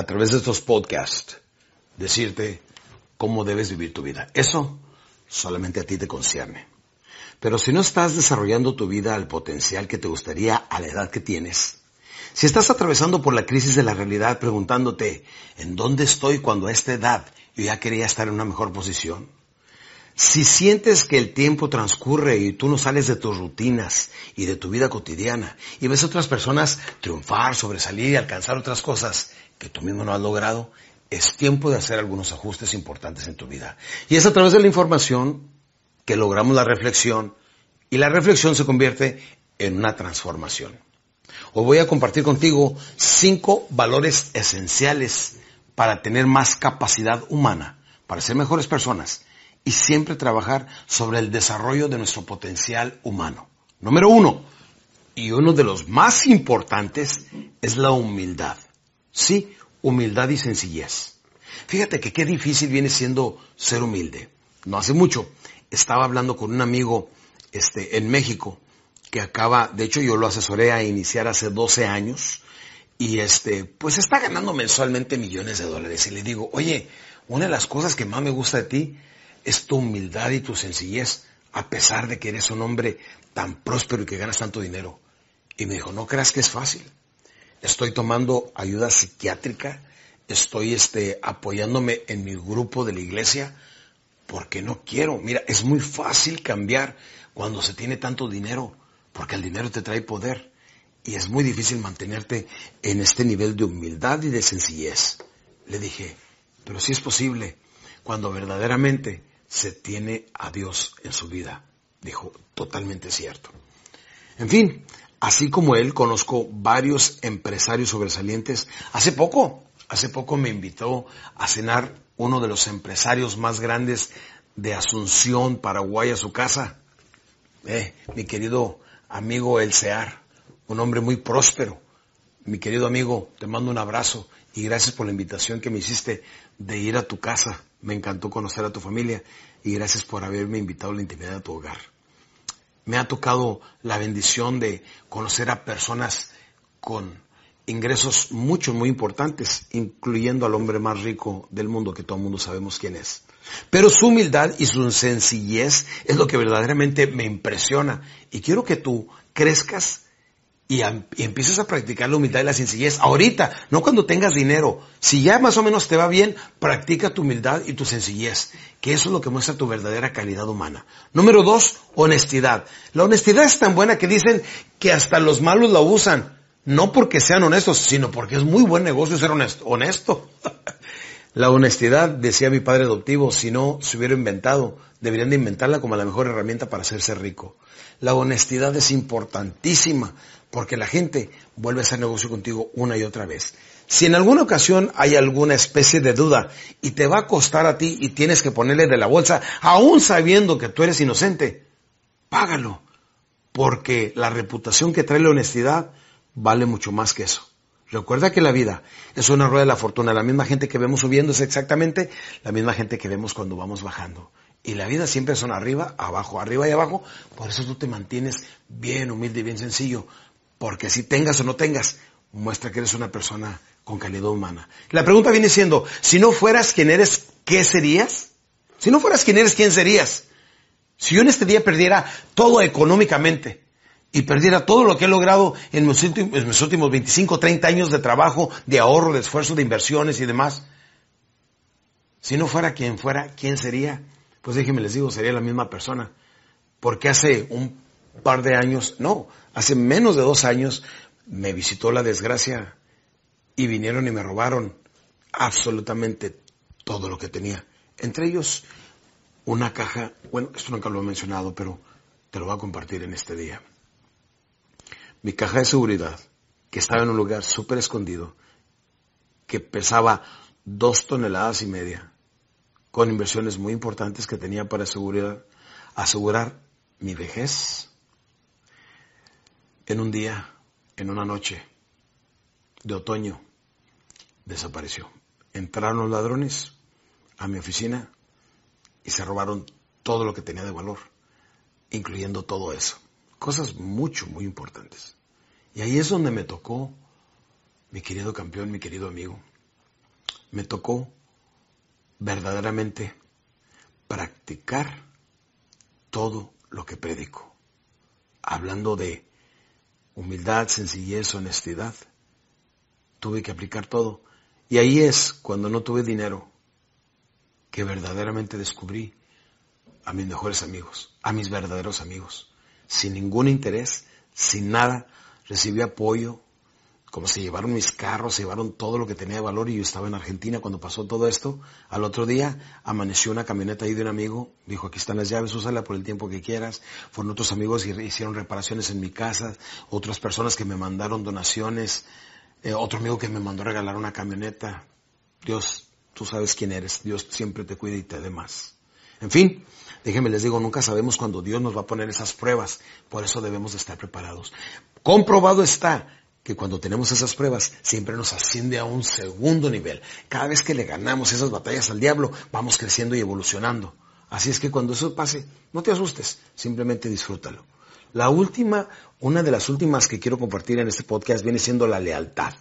a través de estos podcasts, decirte cómo debes vivir tu vida. Eso solamente a ti te concierne. Pero si no estás desarrollando tu vida al potencial que te gustaría a la edad que tienes, si estás atravesando por la crisis de la realidad preguntándote, ¿en dónde estoy cuando a esta edad yo ya quería estar en una mejor posición? Si sientes que el tiempo transcurre y tú no sales de tus rutinas y de tu vida cotidiana y ves a otras personas triunfar, sobresalir y alcanzar otras cosas que tú mismo no has logrado, es tiempo de hacer algunos ajustes importantes en tu vida. Y es a través de la información que logramos la reflexión y la reflexión se convierte en una transformación. Hoy voy a compartir contigo cinco valores esenciales para tener más capacidad humana, para ser mejores personas y siempre trabajar sobre el desarrollo de nuestro potencial humano. Número uno, y uno de los más importantes, es la humildad. Sí, humildad y sencillez. Fíjate que qué difícil viene siendo ser humilde. No hace mucho estaba hablando con un amigo este, en México que acaba, de hecho yo lo asesoré a iniciar hace 12 años y este, pues está ganando mensualmente millones de dólares. Y le digo, oye, una de las cosas que más me gusta de ti es tu humildad y tu sencillez, a pesar de que eres un hombre tan próspero y que ganas tanto dinero. Y me dijo, no creas que es fácil. Estoy tomando ayuda psiquiátrica, estoy este, apoyándome en mi grupo de la iglesia, porque no quiero. Mira, es muy fácil cambiar cuando se tiene tanto dinero, porque el dinero te trae poder. Y es muy difícil mantenerte en este nivel de humildad y de sencillez. Le dije, pero sí es posible cuando verdaderamente se tiene a Dios en su vida. Dijo, totalmente cierto. En fin, así como él, conozco varios empresarios sobresalientes. Hace poco, hace poco me invitó a cenar uno de los empresarios más grandes de Asunción, Paraguay, a su casa. Eh, mi querido amigo El Sear, un hombre muy próspero. Mi querido amigo, te mando un abrazo y gracias por la invitación que me hiciste de ir a tu casa. Me encantó conocer a tu familia y gracias por haberme invitado a la intimidad de tu hogar. Me ha tocado la bendición de conocer a personas con ingresos muchos, muy importantes, incluyendo al hombre más rico del mundo, que todo el mundo sabemos quién es. Pero su humildad y su sencillez es lo que verdaderamente me impresiona. Y quiero que tú crezcas y, empieces a practicar la humildad y la sencillez ahorita, no cuando tengas dinero. Si ya más o menos te va bien, practica tu humildad y tu sencillez, que eso es lo que muestra tu verdadera calidad humana. Número dos, honestidad. La honestidad es tan buena que dicen que hasta los malos la usan, no porque sean honestos, sino porque es muy buen negocio ser honesto. honesto. la honestidad, decía mi padre adoptivo, si no se hubiera inventado, deberían de inventarla como la mejor herramienta para hacerse rico. La honestidad es importantísima porque la gente vuelve a hacer negocio contigo una y otra vez. Si en alguna ocasión hay alguna especie de duda y te va a costar a ti y tienes que ponerle de la bolsa, aún sabiendo que tú eres inocente, págalo, porque la reputación que trae la honestidad vale mucho más que eso. Recuerda que la vida es una rueda de la fortuna. La misma gente que vemos subiendo es exactamente la misma gente que vemos cuando vamos bajando. Y la vida siempre son arriba, abajo, arriba y abajo. Por eso tú te mantienes bien humilde y bien sencillo. Porque si tengas o no tengas, muestra que eres una persona con calidad humana. La pregunta viene siendo, si no fueras quien eres, ¿qué serías? Si no fueras quien eres, ¿quién serías? Si yo en este día perdiera todo económicamente y perdiera todo lo que he logrado en mis últimos, en mis últimos 25, 30 años de trabajo, de ahorro, de esfuerzo, de inversiones y demás, si no fuera quien fuera, ¿quién sería? Pues déjenme les digo, sería la misma persona. Porque hace un par de años, no, hace menos de dos años, me visitó la desgracia y vinieron y me robaron absolutamente todo lo que tenía. Entre ellos, una caja, bueno, esto nunca lo he mencionado, pero te lo voy a compartir en este día. Mi caja de seguridad, que estaba en un lugar súper escondido, que pesaba dos toneladas y media, con inversiones muy importantes que tenía para asegurar, asegurar mi vejez, en un día, en una noche de otoño, desapareció. Entraron los ladrones a mi oficina y se robaron todo lo que tenía de valor, incluyendo todo eso. Cosas mucho, muy importantes. Y ahí es donde me tocó, mi querido campeón, mi querido amigo, me tocó verdaderamente practicar todo lo que predico. Hablando de humildad, sencillez, honestidad, tuve que aplicar todo. Y ahí es cuando no tuve dinero que verdaderamente descubrí a mis mejores amigos, a mis verdaderos amigos, sin ningún interés, sin nada, recibí apoyo, como se llevaron mis carros, se llevaron todo lo que tenía de valor y yo estaba en Argentina cuando pasó todo esto. Al otro día amaneció una camioneta ahí de un amigo, dijo aquí están las llaves, úsala por el tiempo que quieras. Fueron otros amigos y hicieron reparaciones en mi casa, otras personas que me mandaron donaciones, eh, otro amigo que me mandó a regalar una camioneta. Dios, tú sabes quién eres, Dios siempre te cuida y te dé más. En fin, déjenme les digo, nunca sabemos cuándo Dios nos va a poner esas pruebas, por eso debemos de estar preparados. Comprobado está que cuando tenemos esas pruebas siempre nos asciende a un segundo nivel. Cada vez que le ganamos esas batallas al diablo, vamos creciendo y evolucionando. Así es que cuando eso pase, no te asustes, simplemente disfrútalo. La última, una de las últimas que quiero compartir en este podcast viene siendo la lealtad.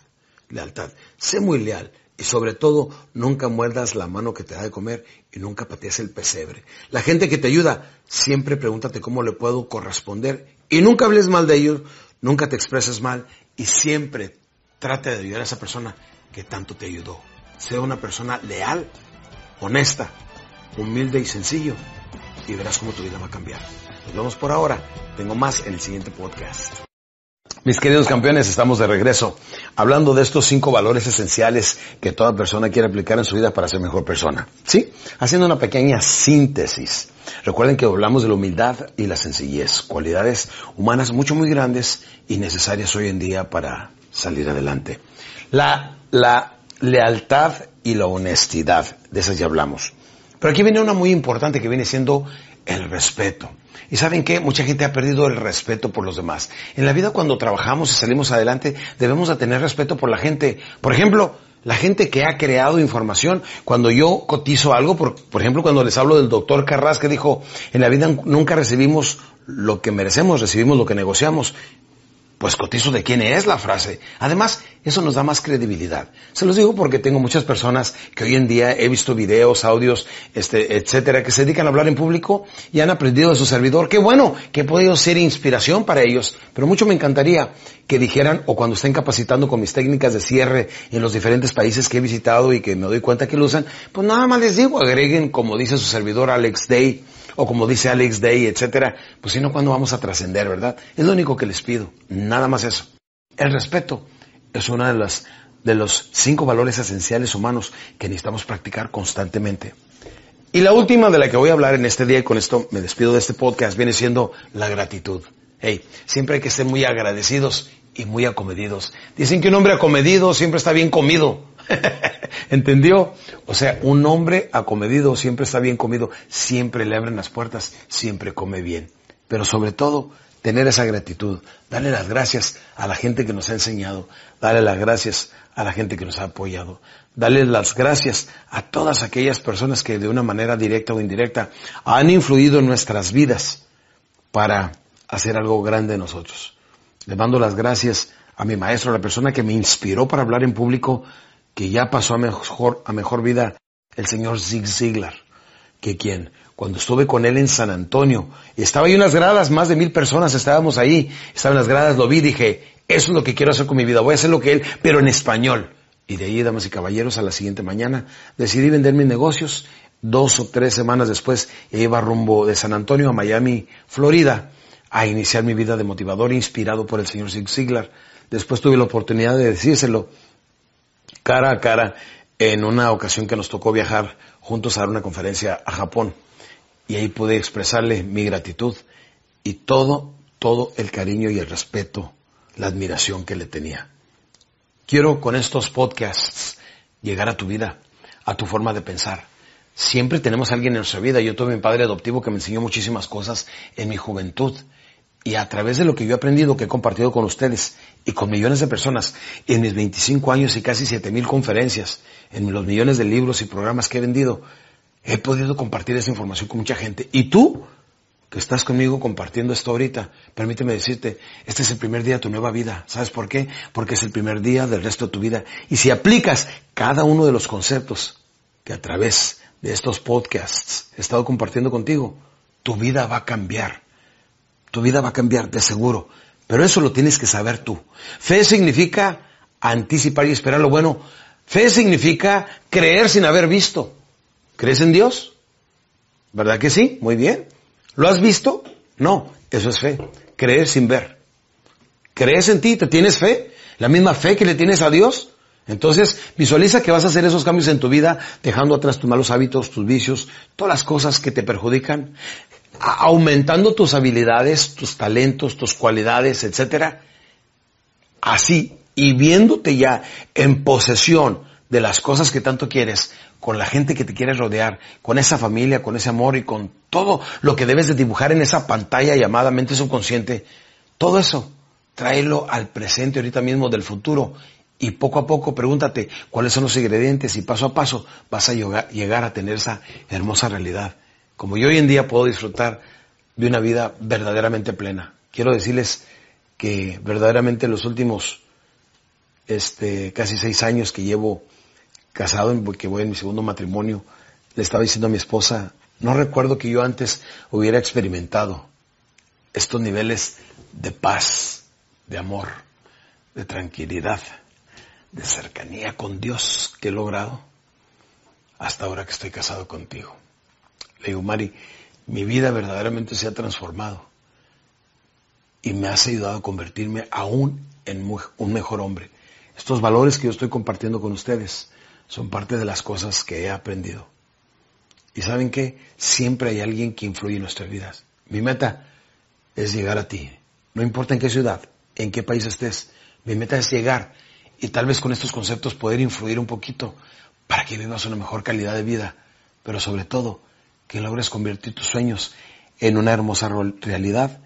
Lealtad. Sé muy leal y sobre todo nunca muerdas la mano que te da de comer y nunca patees el pesebre. La gente que te ayuda, siempre pregúntate cómo le puedo corresponder y nunca hables mal de ellos, nunca te expreses mal y siempre trate de ayudar a esa persona que tanto te ayudó. Sea una persona leal, honesta, humilde y sencillo y verás cómo tu vida va a cambiar. Nos vemos por ahora. Tengo más en el siguiente podcast. Mis queridos campeones, estamos de regreso hablando de estos cinco valores esenciales que toda persona quiere aplicar en su vida para ser mejor persona. ¿Sí? Haciendo una pequeña síntesis. Recuerden que hablamos de la humildad y la sencillez, cualidades humanas mucho muy grandes y necesarias hoy en día para salir adelante. La, la lealtad y la honestidad, de esas ya hablamos. Pero aquí viene una muy importante que viene siendo el respeto. Y saben qué, mucha gente ha perdido el respeto por los demás. En la vida cuando trabajamos y salimos adelante debemos de tener respeto por la gente. Por ejemplo, la gente que ha creado información, cuando yo cotizo algo, por, por ejemplo, cuando les hablo del doctor Carras que dijo, en la vida nunca recibimos lo que merecemos, recibimos lo que negociamos pues cotizo de quién es la frase. Además, eso nos da más credibilidad. Se los digo porque tengo muchas personas que hoy en día he visto videos, audios, este, etcétera, que se dedican a hablar en público y han aprendido de su servidor. Qué bueno que he podido ser inspiración para ellos, pero mucho me encantaría que dijeran, o cuando estén capacitando con mis técnicas de cierre en los diferentes países que he visitado y que me doy cuenta que lo usan, pues nada más les digo, agreguen, como dice su servidor Alex Day, o como dice Alex Day, etcétera, pues si no, ¿cuándo vamos a trascender, verdad? Es lo único que les pido, nada más eso. El respeto es uno de los, de los cinco valores esenciales humanos que necesitamos practicar constantemente. Y la última de la que voy a hablar en este día, y con esto me despido de este podcast, viene siendo la gratitud. Hey, siempre hay que ser muy agradecidos y muy acomedidos. Dicen que un hombre acomedido siempre está bien comido. ¿Entendió? O sea, un hombre acomedido siempre está bien comido, siempre le abren las puertas, siempre come bien. Pero sobre todo, tener esa gratitud, darle las gracias a la gente que nos ha enseñado, darle las gracias a la gente que nos ha apoyado, darle las gracias a todas aquellas personas que de una manera directa o indirecta han influido en nuestras vidas para hacer algo grande en nosotros. Le mando las gracias a mi maestro, a la persona que me inspiró para hablar en público, que ya pasó a mejor, a mejor vida, el señor Zig Ziglar, que quien cuando estuve con él en San Antonio. Estaba ahí unas gradas, más de mil personas estábamos ahí. Estaban las gradas, lo vi, dije, eso es lo que quiero hacer con mi vida, voy a hacer lo que él, pero en español. Y de ahí, damas y caballeros, a la siguiente mañana decidí vender mis negocios. Dos o tres semanas después iba rumbo de San Antonio a Miami, Florida, a iniciar mi vida de motivador inspirado por el señor Zig Ziglar. Después tuve la oportunidad de decírselo cara a cara en una ocasión que nos tocó viajar juntos a dar una conferencia a Japón y ahí pude expresarle mi gratitud y todo, todo el cariño y el respeto, la admiración que le tenía. Quiero con estos podcasts llegar a tu vida, a tu forma de pensar. Siempre tenemos a alguien en nuestra vida. Yo tuve mi padre adoptivo que me enseñó muchísimas cosas en mi juventud. Y a través de lo que yo he aprendido, que he compartido con ustedes y con millones de personas, en mis 25 años y casi 7000 conferencias, en los millones de libros y programas que he vendido, he podido compartir esa información con mucha gente. Y tú, que estás conmigo compartiendo esto ahorita, permíteme decirte, este es el primer día de tu nueva vida. ¿Sabes por qué? Porque es el primer día del resto de tu vida. Y si aplicas cada uno de los conceptos que a través de estos podcasts he estado compartiendo contigo, tu vida va a cambiar. Tu vida va a cambiar, de seguro. Pero eso lo tienes que saber tú. Fe significa anticipar y esperar lo bueno. Fe significa creer sin haber visto. ¿Crees en Dios? ¿Verdad que sí? Muy bien. ¿Lo has visto? No, eso es fe. Creer sin ver. ¿Crees en ti? ¿Te tienes fe? ¿La misma fe que le tienes a Dios? Entonces, visualiza que vas a hacer esos cambios en tu vida, dejando atrás tus malos hábitos, tus vicios, todas las cosas que te perjudican, aumentando tus habilidades, tus talentos, tus cualidades, etcétera. Así, y viéndote ya en posesión de las cosas que tanto quieres, con la gente que te quiere rodear, con esa familia, con ese amor y con todo lo que debes de dibujar en esa pantalla llamada mente subconsciente, todo eso, tráelo al presente ahorita mismo del futuro y poco a poco pregúntate cuáles son los ingredientes y paso a paso vas a llegar a tener esa hermosa realidad. Como yo hoy en día puedo disfrutar de una vida verdaderamente plena. Quiero decirles que verdaderamente los últimos este, casi seis años que llevo casado, que voy en mi segundo matrimonio, le estaba diciendo a mi esposa, no recuerdo que yo antes hubiera experimentado estos niveles de paz, de amor, de tranquilidad, de cercanía con Dios que he logrado hasta ahora que estoy casado contigo. Le digo, Mari, mi vida verdaderamente se ha transformado y me has ayudado a convertirme aún en un mejor hombre. Estos valores que yo estoy compartiendo con ustedes son parte de las cosas que he aprendido. Y saben que siempre hay alguien que influye en nuestras vidas. Mi meta es llegar a ti. No importa en qué ciudad, en qué país estés. Mi meta es llegar y tal vez con estos conceptos poder influir un poquito para que vivas una mejor calidad de vida. Pero sobre todo, que logres convertir tus sueños en una hermosa realidad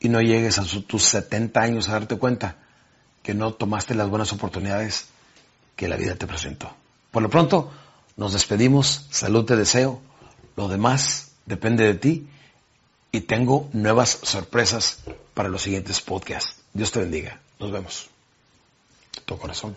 y no llegues a tus 70 años a darte cuenta que no tomaste las buenas oportunidades que la vida te presentó. Por lo pronto, nos despedimos, salud te deseo, lo demás depende de ti y tengo nuevas sorpresas para los siguientes podcasts. Dios te bendiga. Nos vemos. Tu corazón.